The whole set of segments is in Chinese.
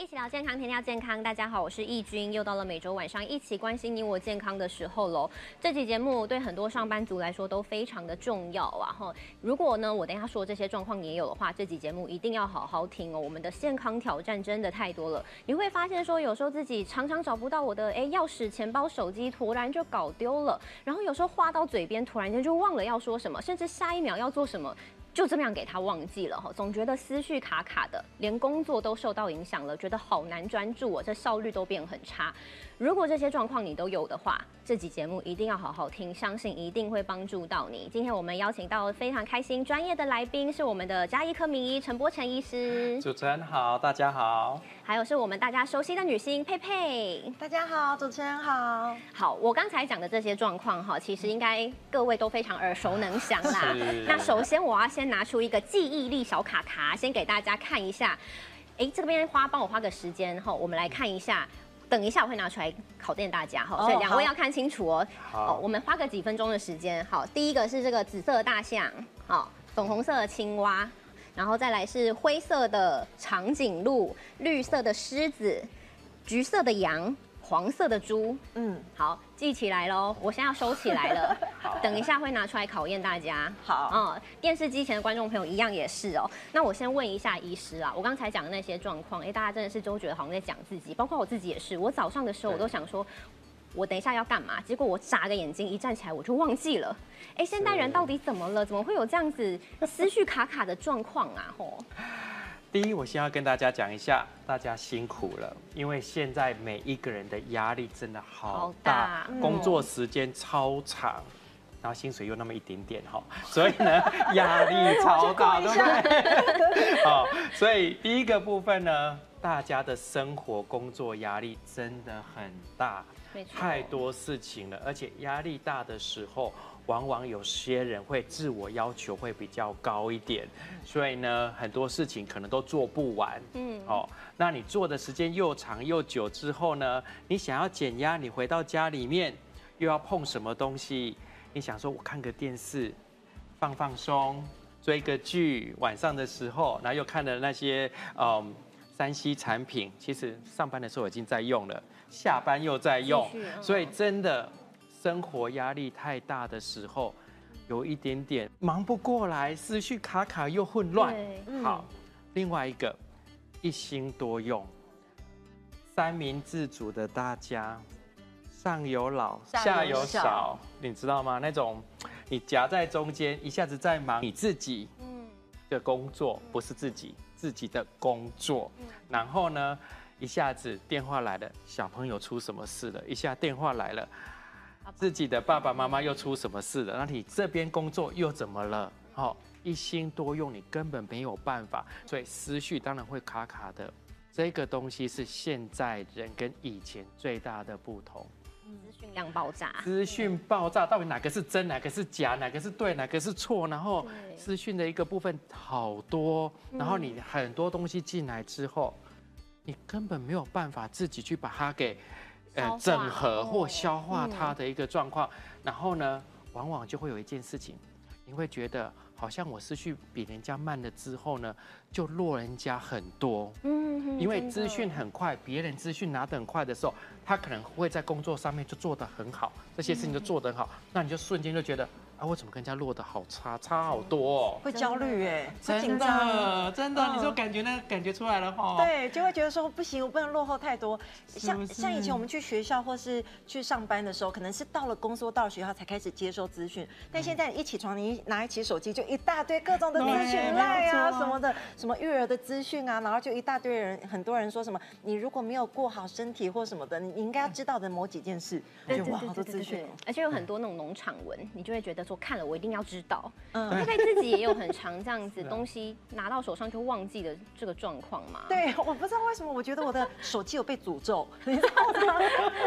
一起聊健康，天天要健康。大家好，我是易君，又到了每周晚上一起关心你我健康的时候喽。这期节目对很多上班族来说都非常的重要啊！哈，如果呢我等一下说这些状况也有的话，这期节目一定要好好听哦。我们的健康挑战真的太多了，你会发现说有时候自己常常找不到我的哎钥匙、钱包、手机，突然就搞丢了。然后有时候话到嘴边，突然间就忘了要说什么，甚至下一秒要做什么。就这么样给他忘记了哈，总觉得思绪卡卡的，连工作都受到影响了，觉得好难专注啊，这效率都变很差。如果这些状况你都有的话，这集节目一定要好好听，相信一定会帮助到你。今天我们邀请到非常开心专业的来宾，是我们的加医科名医陈波成医师。主持人好，大家好。还有是我们大家熟悉的女星佩佩。大家好，主持人好。好，我刚才讲的这些状况哈，其实应该各位都非常耳熟能详啦。那首先我要先拿出一个记忆力小卡卡，先给大家看一下。哎，这边花帮我花个时间哈，我们来看一下。等一下，我会拿出来考验大家哈，所以两位要看清楚哦。好，我们花个几分钟的时间。好，第一个是这个紫色的大象，好，粉红色的青蛙，然后再来是灰色的长颈鹿，绿色的狮子，橘色的羊。黄色的猪，嗯，好，记起来喽。我现在要收起来了，等一下会拿出来考验大家。好，嗯，电视机前的观众朋友一样也是哦。那我先问一下医师啊，我刚才讲的那些状况，哎，大家真的是都觉得好像在讲自己，包括我自己也是。我早上的时候我都想说，我等一下要干嘛？结果我眨个眼睛一站起来我就忘记了。哎，现代人到底怎么了？怎么会有这样子思绪卡卡的状况啊？吼。第一，我先要跟大家讲一下，大家辛苦了，因为现在每一个人的压力真的好大，工作时间超长，然后薪水又那么一点点哈，所以呢，压力超大，对不对？好，所以第一个部分呢，大家的生活工作压力真的很大，太多事情了，而且压力大的时候。往往有些人会自我要求会比较高一点，所以呢，很多事情可能都做不完。嗯，哦，那你做的时间又长又久之后呢，你想要减压，你回到家里面又要碰什么东西？你想说我看个电视，放放松，追个剧，晚上的时候，然后又看了那些嗯三 C 产品，其实上班的时候已经在用了，下班又在用，所以真的。生活压力太大的时候，有一点点忙不过来，思绪卡卡又混乱。好，另外一个一心多用，三明治组的大家，上有老下有小，你知道吗？那种你夹在中间，一下子在忙你自己的工作，不是自己自己的工作，然后呢，一下子电话来了，小朋友出什么事了？一下电话来了。自己的爸爸妈妈又出什么事了？那你这边工作又怎么了？好，一心多用，你根本没有办法，所以思绪当然会卡卡的。这个东西是现在人跟以前最大的不同。资讯量爆炸，资讯爆炸，到底哪个是真，哪个是假，哪个是对，哪个是错？然后资讯的一个部分好多，然后你很多东西进来之后，你根本没有办法自己去把它给。呃，整合或消化它的一个状况，然后呢，往往就会有一件事情，你会觉得好像我思绪比人家慢了之后呢，就落人家很多。嗯，因为资讯很快，别人资讯拿得很快的时候，他可能会在工作上面就做得很好，这些事情就做得很好，那你就瞬间就觉得。啊，我怎么跟人家落的好差，差好多哦，会焦虑哎，真的真的，你就感觉那感觉出来了哈。对，就会觉得说不行，我不能落后太多。像像以前我们去学校或是去上班的时候，可能是到了公司到了学校才开始接收资讯，但现在一起床，你拿起手机就一大堆各种的资讯赖啊什么的，什么育儿的资讯啊，然后就一大堆人，很多人说什么，你如果没有过好身体或什么的，你应该要知道的某几件事，就哇好多资讯，而且有很多那种农场文，你就会觉得。我看了，我一定要知道。嗯，佩佩自己也有很长这样子 东西拿到手上就忘记的这个状况嘛？对，我不知道为什么，我觉得我的手机有被诅咒，你知道吗？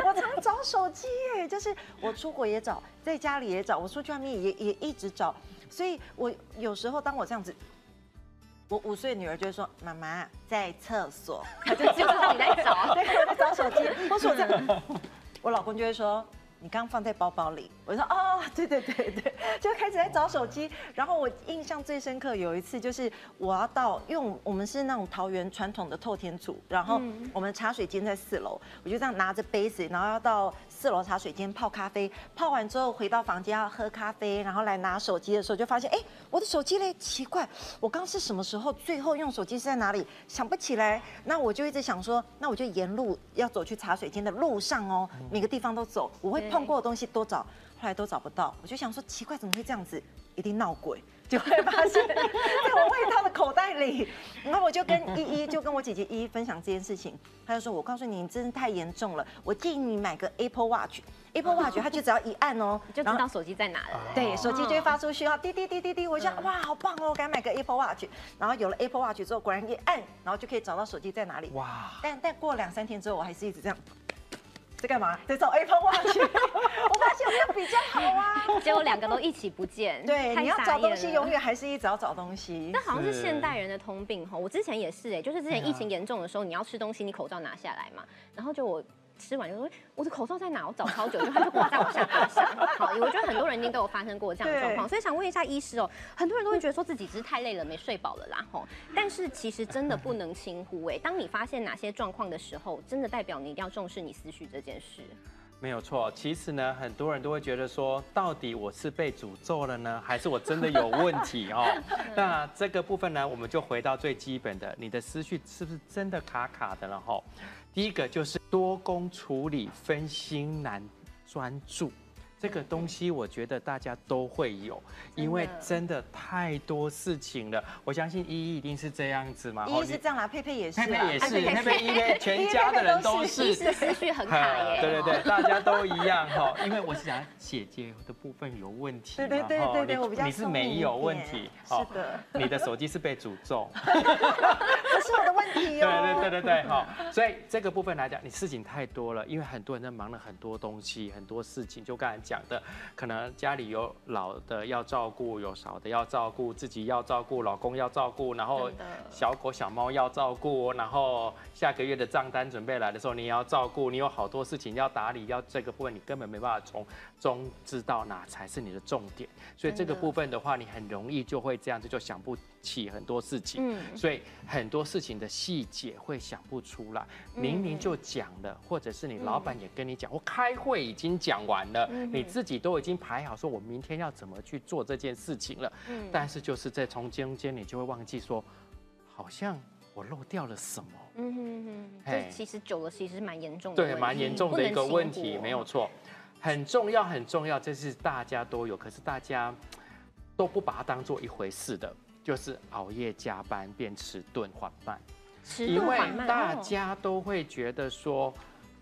我常找手机耶，就是我出国也找，在家里也找，我出去外面也也一直找。所以我有时候当我这样子，我五岁女儿就会说：“妈妈在厕所。”她就知道你在找，在找手机。我说我在，我老公就会说。你刚刚放在包包里。我说哦，对对对对，就开始在找手机。然后我印象最深刻有一次就是我要到，因为我们是那种桃园传统的透天组，然后我们茶水间在四楼，我就这样拿着杯子，然后要到四楼茶水间泡咖啡。泡完之后回到房间要喝咖啡，然后来拿手机的时候就发现，哎，我的手机嘞，奇怪，我刚是什么时候最后用手机是在哪里？想不起来。那我就一直想说，那我就沿路要走去茶水间的路上哦，每个地方都走，我会碰过的东西都找，后来都找不到。我就想说，奇怪，怎么会这样子？一定闹鬼，就会发现 在我外套的口袋里。然后我就跟依依，就跟我姐姐依依分享这件事情，她就说：“我告诉你，你真的太严重了，我建议你买个 Apple Watch。Apple Watch 它就只要一按哦，就知道手机在哪了。对，手机就会发出讯号，滴滴滴滴滴。我想，哇，好棒哦，赶紧买个 Apple Watch。然后有了 Apple Watch 之后，果然一按，然后就可以找到手机在哪里。哇！但但过两三天之后，我还是一直这样。”在干嘛？在找 Apple Watch。我发现这样比较好啊。结果两个都一起不见。对，你要找东西，永远还是一直要找东西。那好像是现代人的通病哈。我之前也是哎，就是之前疫情严重的时候，你要吃东西，你口罩拿下来嘛。然后就我。吃完就说我的口罩在哪？我找超久，就它就挂在我下巴上。好，我觉得很多人一定都有发生过这样的状况，所以想问一下医师哦，很多人都会觉得说自己只是太累了，没睡饱了啦吼。但是其实真的不能轻忽哎，当你发现哪些状况的时候，真的代表你一定要重视你思绪这件事。没有错，其实呢，很多人都会觉得说，到底我是被诅咒了呢，还是我真的有问题哦？那这个部分呢，我们就回到最基本的，你的思绪是不是真的卡卡的了哈？第一个就是多工处理，分心难专注。这个东西我觉得大家都会有，因为真的太多事情了。我相信依依一定是这样子嘛，依依是这样啦，佩佩也是，佩佩也是，佩佩因为全家的人都是思绪很卡耶。对对对，大家都一样哈。因为我是想姐姐的部分有问题，对对对对对，我比较你是没有问题，是的，你的手机是被诅咒，不是我的问题哦。对对对对对，哈。所以这个部分来讲，你事情太多了，因为很多人在忙了很多东西，很多事情，就刚才讲。讲的可能家里有老的要照顾，有少的要照顾，自己要照顾，老公要照顾，然后小狗小猫要照顾，然后下个月的账单准备来的时候，你也要照顾，你有好多事情要打理，要这个部分你根本没办法从中知道哪才是你的重点，所以这个部分的话，你很容易就会这样子就想不起很多事情，嗯，所以很多事情的细节会想不出来，明明就讲了，或者是你老板也跟你讲，我开会已经讲完了，你。自己都已经排好，说我明天要怎么去做这件事情了。嗯，但是就是在从中间，你就会忘记说，好像我漏掉了什么。嗯哼哼，这其实久了，其实蛮严重的。对，蛮严重的一个问题，没有错，很重要，很重要，这是大家都有，可是大家都不把它当做一回事的，就是熬夜加班变迟钝缓慢，迟钝缓慢，大家都会觉得说。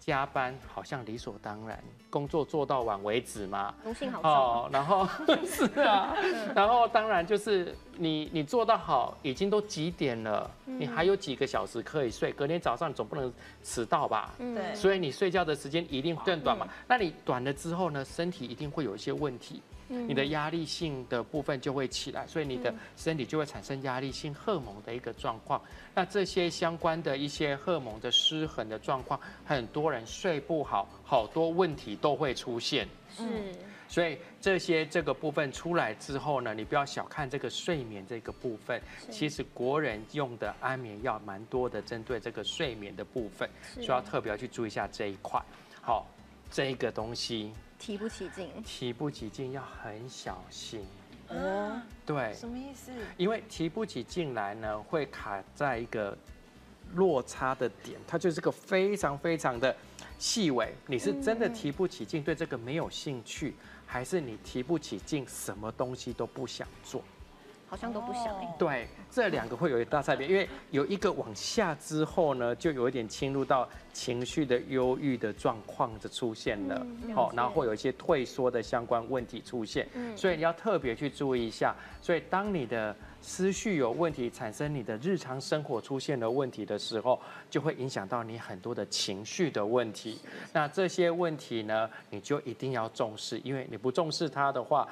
加班好像理所当然，工作做到晚为止嘛。荣幸好哦，然后 是啊，然后当然就是你你做到好，已经都几点了，你还有几个小时可以睡，隔天早上总不能迟到吧？对，所以你睡觉的时间一定更短嘛。那你短了之后呢，身体一定会有一些问题。你的压力性的部分就会起来，所以你的身体就会产生压力性荷尔蒙的一个状况。那这些相关的一些荷尔蒙的失衡的状况，很多人睡不好，好多问题都会出现。是，所以这些这个部分出来之后呢，你不要小看这个睡眠这个部分。其实国人用的安眠药蛮多的，针对这个睡眠的部分，所以要特别要去注意一下这一块。好，这个东西。提不起劲，提不起劲要很小心哦。对，什么意思？因为提不起劲来呢，会卡在一个落差的点，它就是个非常非常的细微。你是真的提不起劲，对这个没有兴趣，还是你提不起劲，什么东西都不想做？好像都不想哎。对，这两个会有一大差别，因为有一个往下之后呢，就有一点侵入到情绪的忧郁的状况的出现了，好，然后会有一些退缩的相关问题出现，所以你要特别去注意一下。所以当你的思绪有问题，产生你的日常生活出现了问题的时候，就会影响到你很多的情绪的问题。那这些问题呢，你就一定要重视，因为你不重视它的话。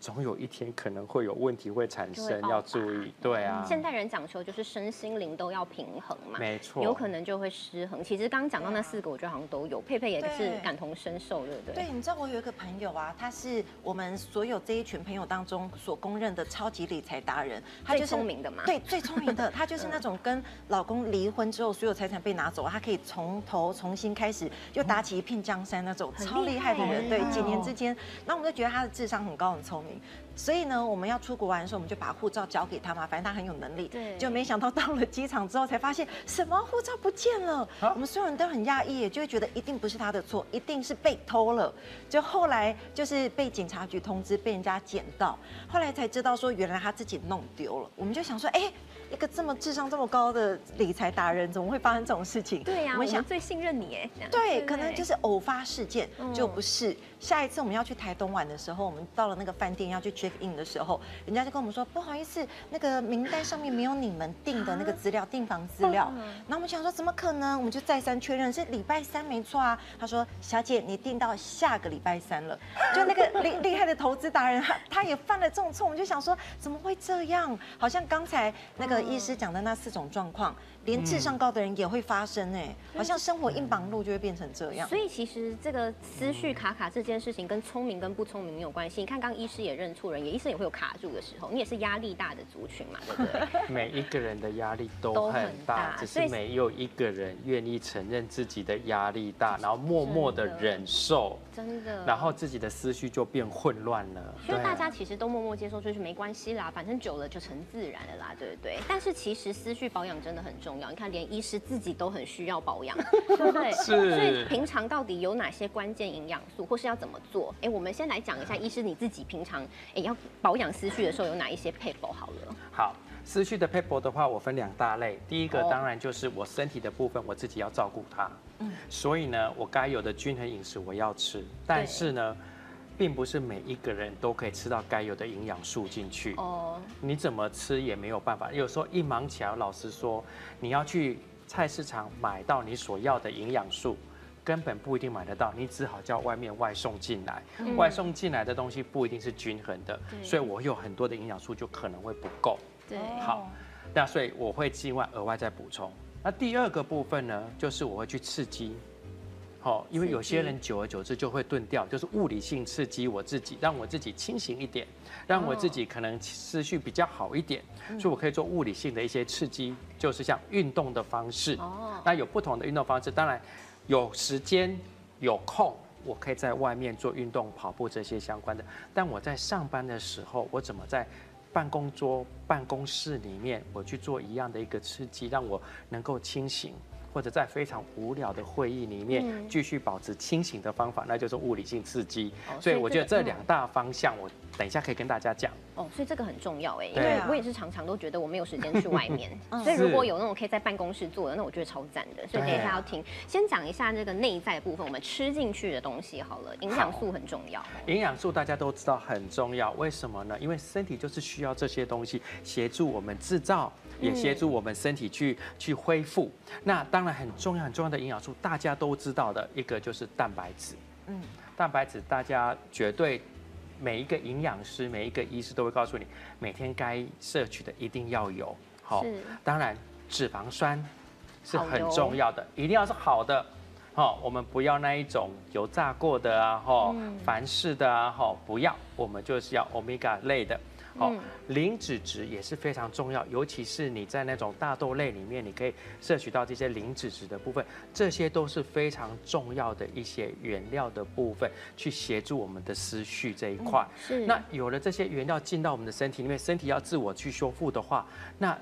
总有一天可能会有问题会产生，要注意。对啊，现代人讲求就是身心灵都要平衡嘛，没错，有可能就会失衡。其实刚刚讲到那四个，我觉得好像都有，佩佩也是感同身受，对不对？对，你知道我有一个朋友啊，他是我们所有这一群朋友当中所公认的超级理财达人，他就是聪明的嘛，对，最聪明的，他就是那种跟老公离婚之后，所有财产被拿走，他可以从头重新开始，就打起一片江山那种超厉害的人。对，几年之间，那我们就觉得他的智商很高，很聪明。所以呢，我们要出国玩的时候，我们就把护照交给他嘛，反正他很有能力。对，就没想到到了机场之后，才发现什么护照不见了。我们所有人都很讶异，就会觉得一定不是他的错，一定是被偷了。就后来就是被警察局通知，被人家捡到，后来才知道说原来他自己弄丢了。我们就想说，哎。一个这么智商这么高的理财达人，怎么会发生这种事情？对呀，我们想最信任你哎。对，可能就是偶发事件，就不是。下一次我们要去台东玩的时候，我们到了那个饭店要去 check in 的时候，人家就跟我们说不好意思，那个名单上面没有你们订的那个资料，订房资料。然后我们想说怎么可能？我们就再三确认是礼拜三没错啊。他说小姐你订到下个礼拜三了。就那个厉厉害的投资达人，他他也犯了这种错，我们就想说怎么会这样？好像刚才那个医师讲的那四种状况。连智商高的人也会发生哎，好像生活一忙碌就会变成这样。所以其实这个思绪卡卡这件事情跟聪明跟不聪明没有关系。你看，刚医师也认错人，也医生也会有卡住的时候。你也是压力大的族群嘛，对不对？每一个人的压力都很大，只是没有一个人愿意承认自己的压力大，然后默默的忍受。真的。然后自己的思绪就变混乱了。因为大家其实都默默接受，就是没关系啦，反正久了就成自然了啦，对不对？但是其实思绪保养真的很重要。你看，连医师自己都很需要保养，对不对？是。所以平常到底有哪些关键营养素，或是要怎么做？哎，我们先来讲一下，医师你自己平常哎要保养思绪的时候有哪一些配补好了。好，思绪的配补的话，我分两大类。第一个当然就是我身体的部分，我自己要照顾它。嗯。所以呢，我该有的均衡饮食我要吃，但是呢。并不是每一个人都可以吃到该有的营养素进去哦。你怎么吃也没有办法。有时候一忙起来，老实说，你要去菜市场买到你所要的营养素，根本不一定买得到。你只好叫外面外送进来，外送进来的东西不一定是均衡的，所以我有很多的营养素就可能会不够。对，好，那所以我会另外额外再补充。那第二个部分呢，就是我会去刺激。好，因为有些人久而久之就会钝掉，就是物理性刺激我自己，让我自己清醒一点，让我自己可能思绪比较好一点，所以我可以做物理性的一些刺激，就是像运动的方式。哦，那有不同的运动方式，当然有时间有空，我可以在外面做运动、跑步这些相关的。但我在上班的时候，我怎么在办公桌、办公室里面，我去做一样的一个刺激，让我能够清醒。或者在非常无聊的会议里面继续保持清醒的方法，那就是物理性刺激。所以我觉得这两大方向，我等一下可以跟大家讲。哦，所以这个很重要哎，因为我也是常常都觉得我没有时间去外面，所以如果有那种可以在办公室做的，那我觉得超赞的。所以等一下要听，先讲一下这个内在部分，我们吃进去的东西好了，营养素很重要。营养素大家都知道很重要，为什么呢？因为身体就是需要这些东西协助我们制造，也协助我们身体去去恢复。那当然很重要很重要的营养素，大家都知道的一个就是蛋白质。嗯，蛋白质大家绝对。每一个营养师，每一个医师都会告诉你，每天该摄取的一定要有。好，当然脂肪酸是很重要的，一定要是好的。好，我们不要那一种油炸过的啊，哈，凡士的啊，哈，不要，我们就是要欧米伽类的。哦，磷脂质也是非常重要，尤其是你在那种大豆类里面，你可以摄取到这些磷脂质的部分，这些都是非常重要的一些原料的部分，去协助我们的思绪这一块。是。那有了这些原料进到我们的身体里面，身体要自我去修复的话，那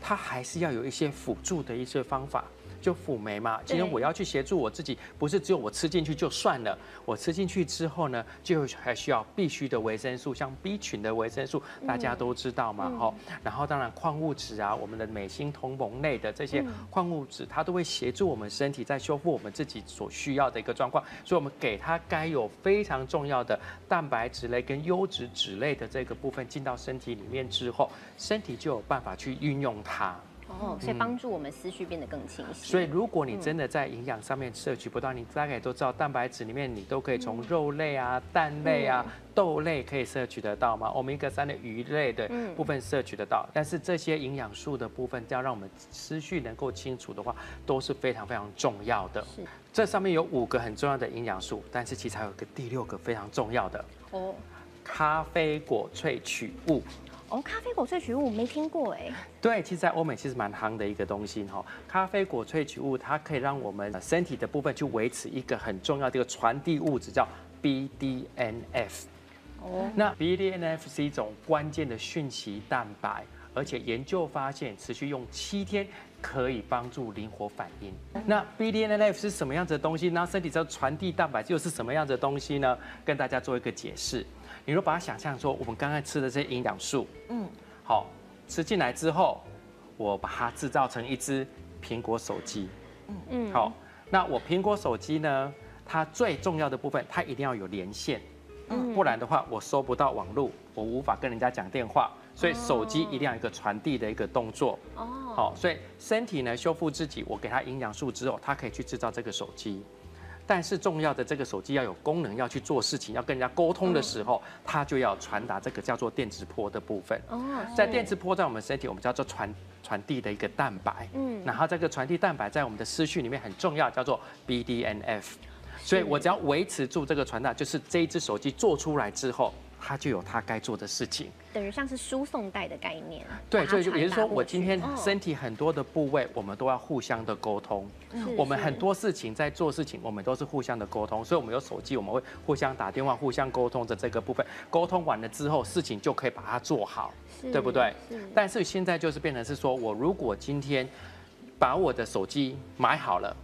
它还是要有一些辅助的一些方法。就辅酶嘛，今天我要去协助我自己，不是只有我吃进去就算了。我吃进去之后呢，就还需要必须的维生素，像 B 群的维生素，大家都知道嘛，哈。然后当然矿物质啊，我们的镁、锌、铜、锰类的这些矿物质，它都会协助我们身体在修复我们自己所需要的一个状况。所以，我们给它该有非常重要的蛋白质类跟优质脂类的这个部分进到身体里面之后，身体就有办法去运用它。哦，所以帮助我们思绪变得更清晰。所以如果你真的在营养上面摄取不到，你大概都知道蛋白质里面你都可以从肉类啊、蛋类啊、豆类可以摄取得到吗？欧米伽三的鱼类的部分摄取得到，但是这些营养素的部分要让我们思绪能够清楚的话，都是非常非常重要的。是，这上面有五个很重要的营养素，但是其实还有个第六个非常重要的哦，咖啡果萃取物。哦，咖啡果萃取物没听过哎。对，其实，在欧美其实蛮夯的一个东西哈。咖啡果萃取物它可以让我们身体的部分去维持一个很重要的一个传递物质，叫 BDNF。哦。那 BDNF 是一种关键的讯息蛋白，而且研究发现，持续用七天可以帮助灵活反应。那 BDNF 是什么样子的东西？那身体在传递蛋白又是什么样子的东西呢？跟大家做一个解释。你若把它想象说，我们刚才吃的这些营养素，嗯，好，吃进来之后，我把它制造成一只苹果手机，嗯。嗯，好，那我苹果手机呢，它最重要的部分，它一定要有连线，嗯，不然的话，我收不到网络，我无法跟人家讲电话，所以手机一定要一个传递的一个动作，哦，好，所以身体呢修复自己，我给它营养素之后，它可以去制造这个手机。但是重要的这个手机要有功能，要去做事情，要跟人家沟通的时候，它就要传达这个叫做电磁波的部分。哦，在电磁波在我们身体，我们叫做传传递的一个蛋白。嗯，然后这个传递蛋白在我们的思绪里面很重要，叫做 BDNF。所以我只要维持住这个传达，就是这一只手机做出来之后。它就有他该做的事情，等于像是输送带的概念。对，所以也就是说，我今天身体很多的部位，我们都要互相的沟通。我们很多事情在做事情，我们都是互相的沟通。所以，我们有手机，我们会互相打电话，互相沟通的这个部分。沟通完了之后，事情就可以把它做好，对不对？但是现在就是变成是说，我如果今天把我的手机买好了。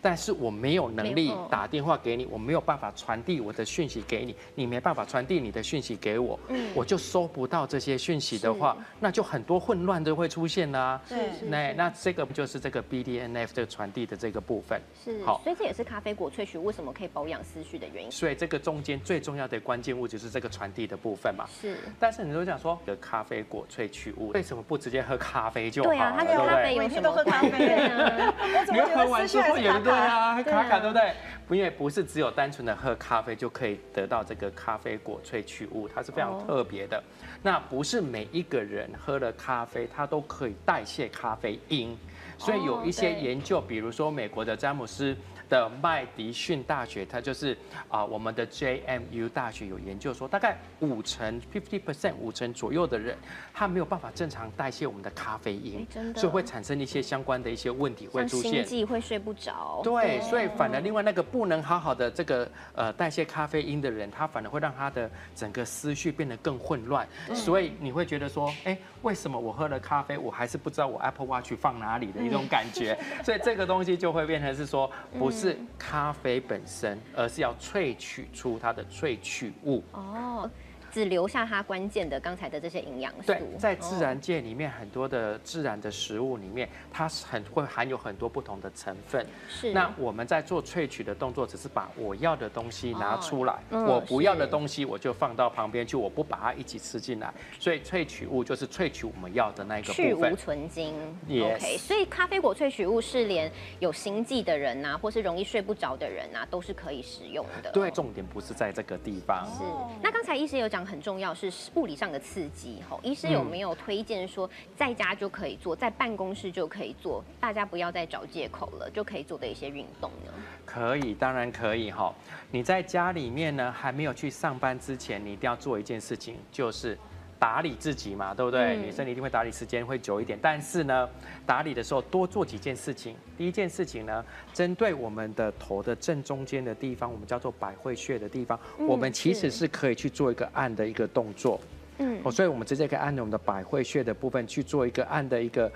但是我没有能力打电话给你，我没有办法传递我的讯息给你，你没办法传递你的讯息给我，我就收不到这些讯息的话，那就很多混乱都会出现啦。对，那那这个就是这个 BDNF 这个传递的这个部分。是，好，所以这也是咖啡果萃取为什么可以保养思绪的原因。所以这个中间最重要的关键物就是这个传递的部分嘛。是。但是你都讲说，的咖啡果萃取物为什么不直接喝咖啡就好？对啊，他喝咖啡有什么？喝咖啡啊？你喝完之后有对啊，卡卡对不对？因为不是只有单纯的喝咖啡就可以得到这个咖啡果萃取物，它是非常特别的。那不是每一个人喝了咖啡，它都可以代谢咖啡因，所以有一些研究，比如说美国的詹姆斯。的麦迪逊大学，它就是啊，我们的 JMU 大学有研究说，大概五成 fifty percent 五成左右的人，他没有办法正常代谢我们的咖啡因，所以会产生一些相关的一些问题会出现，心会睡不着。对，所以反而另外那个不能好好的这个呃代谢咖啡因的人，他反而会让他的整个思绪变得更混乱。所以你会觉得说，哎，为什么我喝了咖啡，我还是不知道我 Apple Watch 放哪里的一种感觉？所以这个东西就会变成是说，不是。是咖啡本身，而是要萃取出它的萃取物。哦。只留下它关键的刚才的这些营养素。对，在自然界里面，很多的自然的食物里面，它是很会含有很多不同的成分。是。那我们在做萃取的动作，只是把我要的东西拿出来，我不要的东西我就放到旁边去，我不把它一起吃进来。所以萃取物就是萃取我们要的那个部分。去无存精。OK。所以咖啡果萃取物是连有心悸的人呐，或是容易睡不着的人呐，都是可以使用的。对，重点不是在这个地方。是。那刚才医师有讲。很重要是物理上的刺激，吼，医师有没有推荐说在家就可以做，在办公室就可以做，大家不要再找借口了，就可以做的一些运动呢？可以，当然可以，哈。你在家里面呢，还没有去上班之前，你一定要做一件事情，就是。打理自己嘛，对不对？女生一定会打理时间会久一点，但是呢，打理的时候多做几件事情。第一件事情呢，针对我们的头的正中间的地方，我们叫做百会穴的地方，我们其实是可以去做一个按的一个动作。嗯，哦，所以我们直接可以按着我们的百会穴的部分去做一个按的一个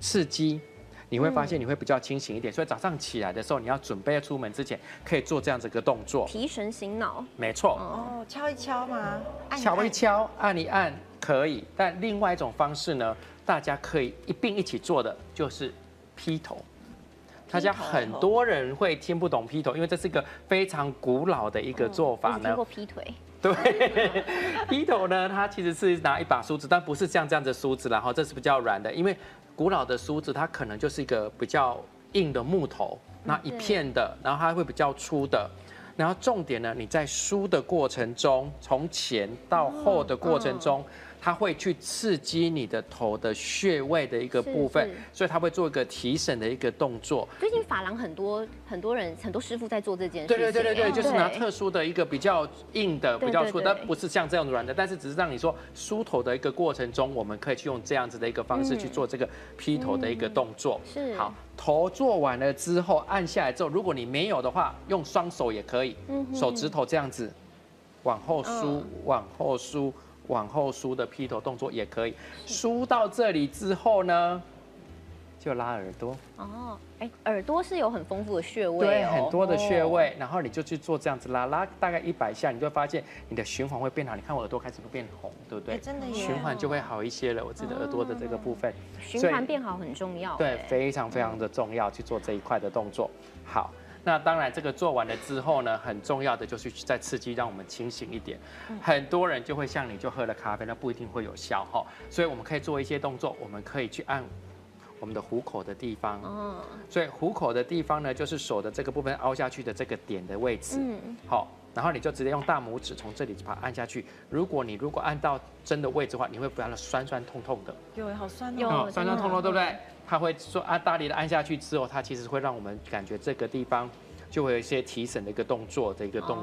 刺激。你会发现你会比较清醒一点，所以早上起来的时候，你要准备出门之前，可以做这样子一个动作，提神醒脑。没错。哦，敲一敲吗？敲一敲，按一按可以。但另外一种方式呢，大家可以一并一起做的就是劈头。大家很多人会听不懂劈头，因为这是一个非常古老的一个做法呢。过劈腿。对，劈头呢，它其实是拿一把梳子，但不是像这样子梳子然后这是比较软的，因为古老的梳子它可能就是一个比较硬的木头，那一片的，然后它会比较粗的。然后重点呢，你在梳的过程中，从前到后的过程中。它会去刺激你的头的穴位的一个部分，所以它会做一个提神的一个动作。最近发廊很多很多人很多师傅在做这件事。对对对对对，就是拿特殊的一个比较硬的、比较粗，但不是像这样软的，但是只是让你说梳头的一个过程中，我们可以去用这样子的一个方式去做这个披头的一个动作。是。好，头做完了之后，按下来之后，如果你没有的话，用双手也可以，手指头这样子往后梳，往后梳。往后梳的披头动作也可以，梳到这里之后呢，就拉耳朵。哦，哎，耳朵是有很丰富的穴位，对，很多的穴位，然后你就去做这样子拉，拉大概一百下，你就会发现你的循环会变好。你看我耳朵开始会变红，对不对？真的，循环就会好一些了。我自己的耳朵的这个部分，循环变好很重要，对，非常非常的重要，去做这一块的动作。好。那当然，这个做完了之后呢，很重要的就是再刺激，让我们清醒一点。很多人就会像你，就喝了咖啡，那不一定会有效哈。所以我们可以做一些动作，我们可以去按我们的虎口的地方。哦。所以虎口的地方呢，就是手的这个部分凹下去的这个点的位置。嗯。好，然后你就直接用大拇指从这里把它按下去。如果你如果按到真的位置的话，你会不要的酸酸痛痛的。有，好酸哦。酸酸痛痛，对不对？它会说按大力的按下去之后，它其实会让我们感觉这个地方就会有一些提神的一个动作的一个动。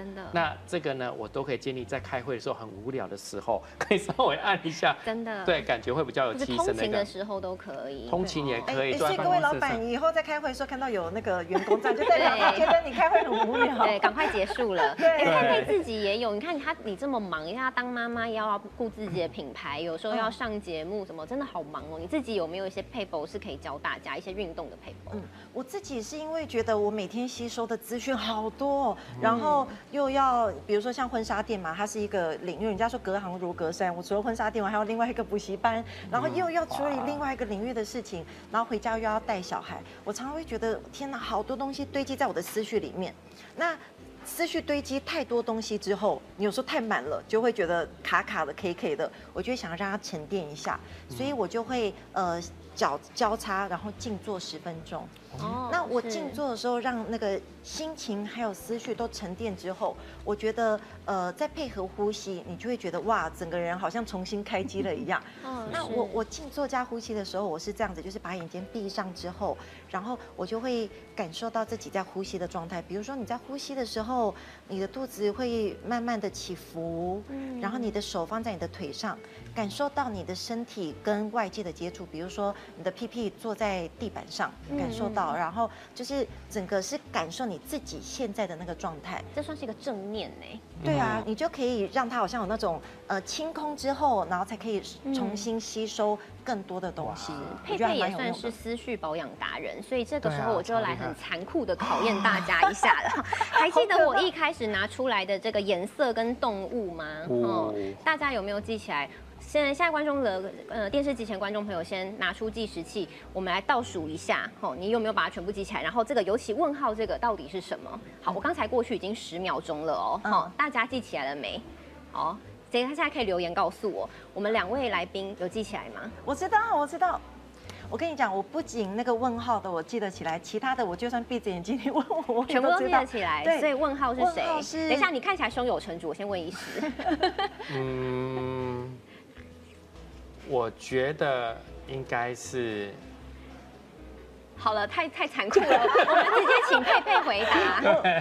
真的，那这个呢，我都可以建议在开会的时候很无聊的时候，可以稍微按一下。真的，对，感觉会比较有提神的。通勤的时候都可以，通勤也可以。所以各位老板以后在开会的时候看到有那个员工这样，就代表他觉得你开会很无聊。对，赶快结束了。对，佩佩自己也有，你看他你这么忙，因为他当妈妈要顾自己的品牌，有时候要上节目什么，真的好忙哦。你自己有没有一些配博是可以教大家一些运动的配博？嗯，我自己是因为觉得我每天吸收的资讯好多，然后又要。比如说像婚纱店嘛，它是一个领域，人家说隔行如隔山。我除了婚纱店，我还有另外一个补习班，然后又要处理另外一个领域的事情，然后回家又要带小孩。我常常会觉得，天哪，好多东西堆积在我的思绪里面。那思绪堆积太多东西之后，你有时候太满了，就会觉得卡卡的、K K 的。我就想要让它沉淀一下，所以我就会呃。脚交叉，然后静坐十分钟。哦，那我静坐的时候，让那个心情还有思绪都沉淀之后，我觉得，呃，再配合呼吸，你就会觉得哇，整个人好像重新开机了一样。嗯，那我我静坐加呼吸的时候，我是这样子，就是把眼睛闭上之后，然后我就会感受到自己在呼吸的状态。比如说你在呼吸的时候，你的肚子会慢慢的起伏，嗯，然后你的手放在你的腿上，感受到你的身体跟外界的接触，比如说。你的屁屁坐在地板上，感受到，然后就是整个是感受你自己现在的那个状态，这算是一个正念呢。对啊，你就可以让它好像有那种呃清空之后，然后才可以重新吸收更多的东西。佩佩也算是思绪保养达人，所以这个时候我就来很残酷的考验大家一下了。还记得我 一开始拿出来的这个颜色跟动物吗？哦，大家有没有记起来？现在，现在观众的呃电视机前观众朋友，先拿出计时器，我们来倒数一下。吼，你有没有把它全部记起来？然后这个尤其问号这个到底是什么？好，我刚才过去已经十秒钟了哦。好，大家记起来了没？好，所以他现在可以留言告诉我，我们两位来宾有记起来吗？我知道，我知道。我跟你讲，我不仅那个问号的我记得起来，其他的我就算闭着眼睛你问我，我全部都记得起来。对，所以问号是谁？等一下，你看起来胸有成竹，我先问一时。嗯。我觉得应该是好了，太太残酷了，我们直接请佩佩回答。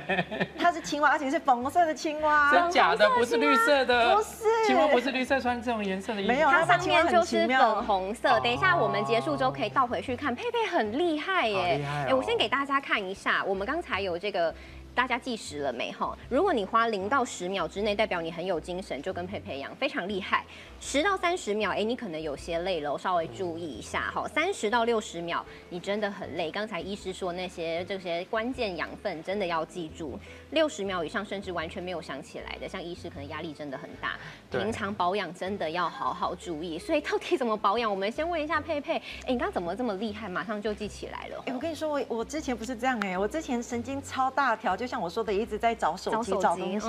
它是青蛙，而且是粉红色的青蛙，真假的？不是绿色的，不是青蛙，不是绿色，穿这种颜色的衣服。没有，它上面就是粉红色。等一下我们结束之后可以倒回去看，佩佩很厉害耶！哎，我先给大家看一下，我们刚才有这个。大家计时了没？哈，如果你花零到十秒之内，代表你很有精神，就跟佩佩一样，非常厉害。十到三十秒，哎，你可能有些累了，稍微注意一下。哈，三十到六十秒，你真的很累。刚才医师说那些这些关键养分，真的要记住。六十秒以上，甚至完全没有想起来的，像医师可能压力真的很大。平常保养真的要好好注意。所以到底怎么保养？我们先问一下佩佩。哎，你刚怎么这么厉害？马上就记起来了。哎，我跟你说，我我之前不是这样哎，我之前神经超大条，就。像我说的，一直在找手机找东西。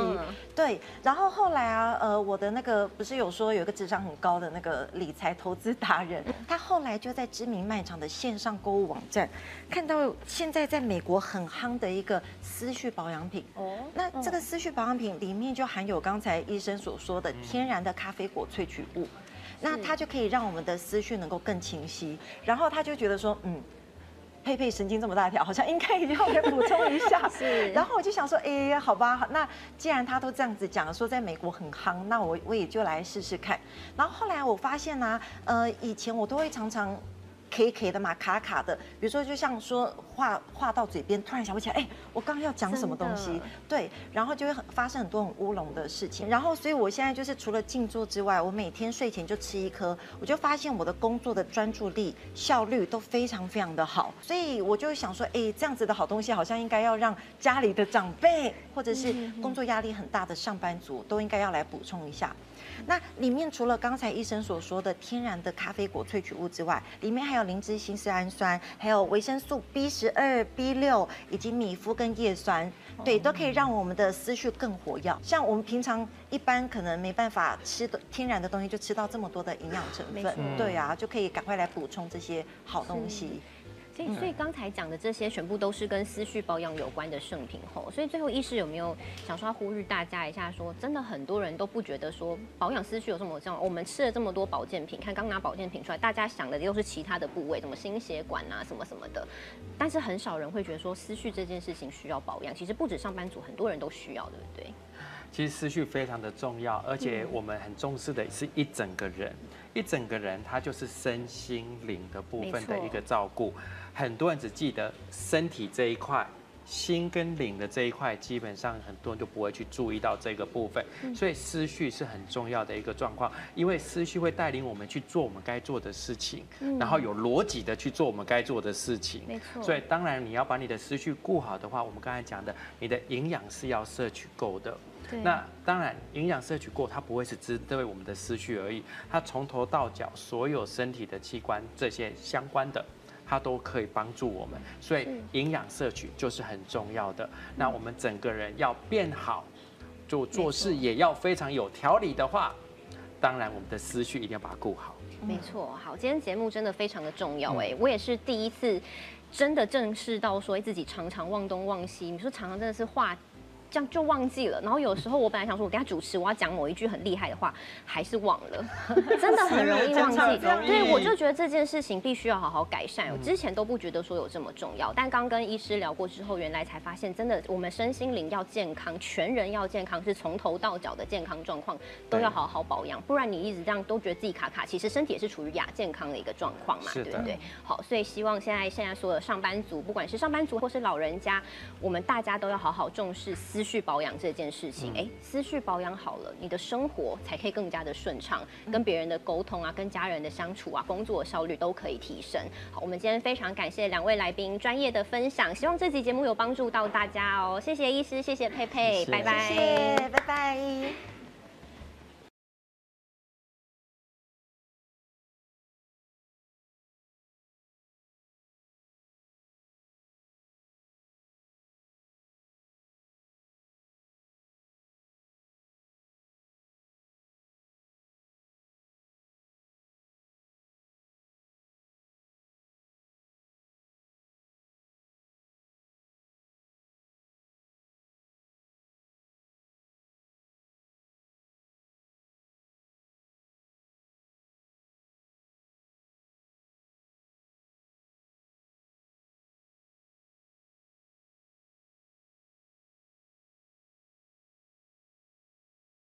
对，然后后来啊，呃，我的那个不是有说有一个智商很高的那个理财投资达人，他后来就在知名卖场的线上购物网站看到现在在美国很夯的一个思绪保养品。哦，那这个思绪保养品里面就含有刚才医生所说的天然的咖啡果萃取物。那它就可以让我们的思绪能够更清晰，然后他就觉得说，嗯，佩佩神经这么大条，好像应该也要来补充一下。是。然后我就想说，哎，好吧，那既然他都这样子讲，说在美国很夯，那我我也就来试试看。然后后来我发现呢，呃，以前我都会常常。K K 的嘛，卡卡的，比如说就像说话话到嘴边，突然想不起来，哎，我刚刚要讲什么东西？对，然后就会很发生很多很乌龙的事情。然后，所以我现在就是除了静坐之外，我每天睡前就吃一颗，我就发现我的工作的专注力、效率都非常非常的好。所以我就想说，哎，这样子的好东西，好像应该要让家里的长辈或者是工作压力很大的上班族都应该要来补充一下。那里面除了刚才医生所说的天然的咖啡果萃取物之外，里面还有灵芝新丝氨酸，还有维生素 B 十二、B 六以及米麸跟叶酸，对，都可以让我们的思绪更活跃。像我们平常一般可能没办法吃的天然的东西，就吃到这么多的营养成分，对啊，就可以赶快来补充这些好东西。所以刚才讲的这些全部都是跟思绪保养有关的圣品后，所以最后医师有没有想说要呼吁大家一下？说真的，很多人都不觉得说保养思绪有这么重要。我们吃了这么多保健品，看刚拿保健品出来，大家想的又是其他的部位，什么心血管啊，什么什么的。但是很少人会觉得说思绪这件事情需要保养。其实不止上班族，很多人都需要，对不对？其实思绪非常的重要，而且我们很重视的是一整个人，一整个人他就是身心灵的部分的一个照顾。很多人只记得身体这一块，心跟灵的这一块，基本上很多人就不会去注意到这个部分。所以思绪是很重要的一个状况，因为思绪会带领我们去做我们该做的事情，然后有逻辑的去做我们该做的事情。没错。所以当然你要把你的思绪顾好的话，我们刚才讲的，你的营养是要摄取够的。那当然，营养摄取过，它不会是针对我们的思绪而已，它从头到脚所有身体的器官这些相关的。它都可以帮助我们，所以营养摄取就是很重要的。那我们整个人要变好，就做事也要非常有条理的话，当然我们的思绪一定要把它顾好。没错，好，今天节目真的非常的重要哎，我也是第一次真的正视到说自己常常忘东忘西。你说常常真的是话。这样就忘记了，然后有时候我本来想说，我跟他主持，我要讲某一句很厉害的话，还是忘了，真的很容易忘记。对，我就觉得这件事情必须要好好改善。我之前都不觉得说有这么重要，但刚跟医师聊过之后，原来才发现，真的我们身心灵要健康，全人要健康，是从头到脚的健康状况都要好好保养，不然你一直这样都觉得自己卡卡，其实身体也是处于亚健康的一个状况嘛，对不对？好，所以希望现在现在所有的上班族，不管是上班族或是老人家，我们大家都要好好重视思绪保养这件事情，哎，思绪保养好了，你的生活才可以更加的顺畅，跟别人的沟通啊，跟家人的相处啊，工作效率都可以提升。好，我们今天非常感谢两位来宾专业的分享，希望这期节目有帮助到大家哦。谢谢医师，谢谢佩佩，拜拜，拜拜。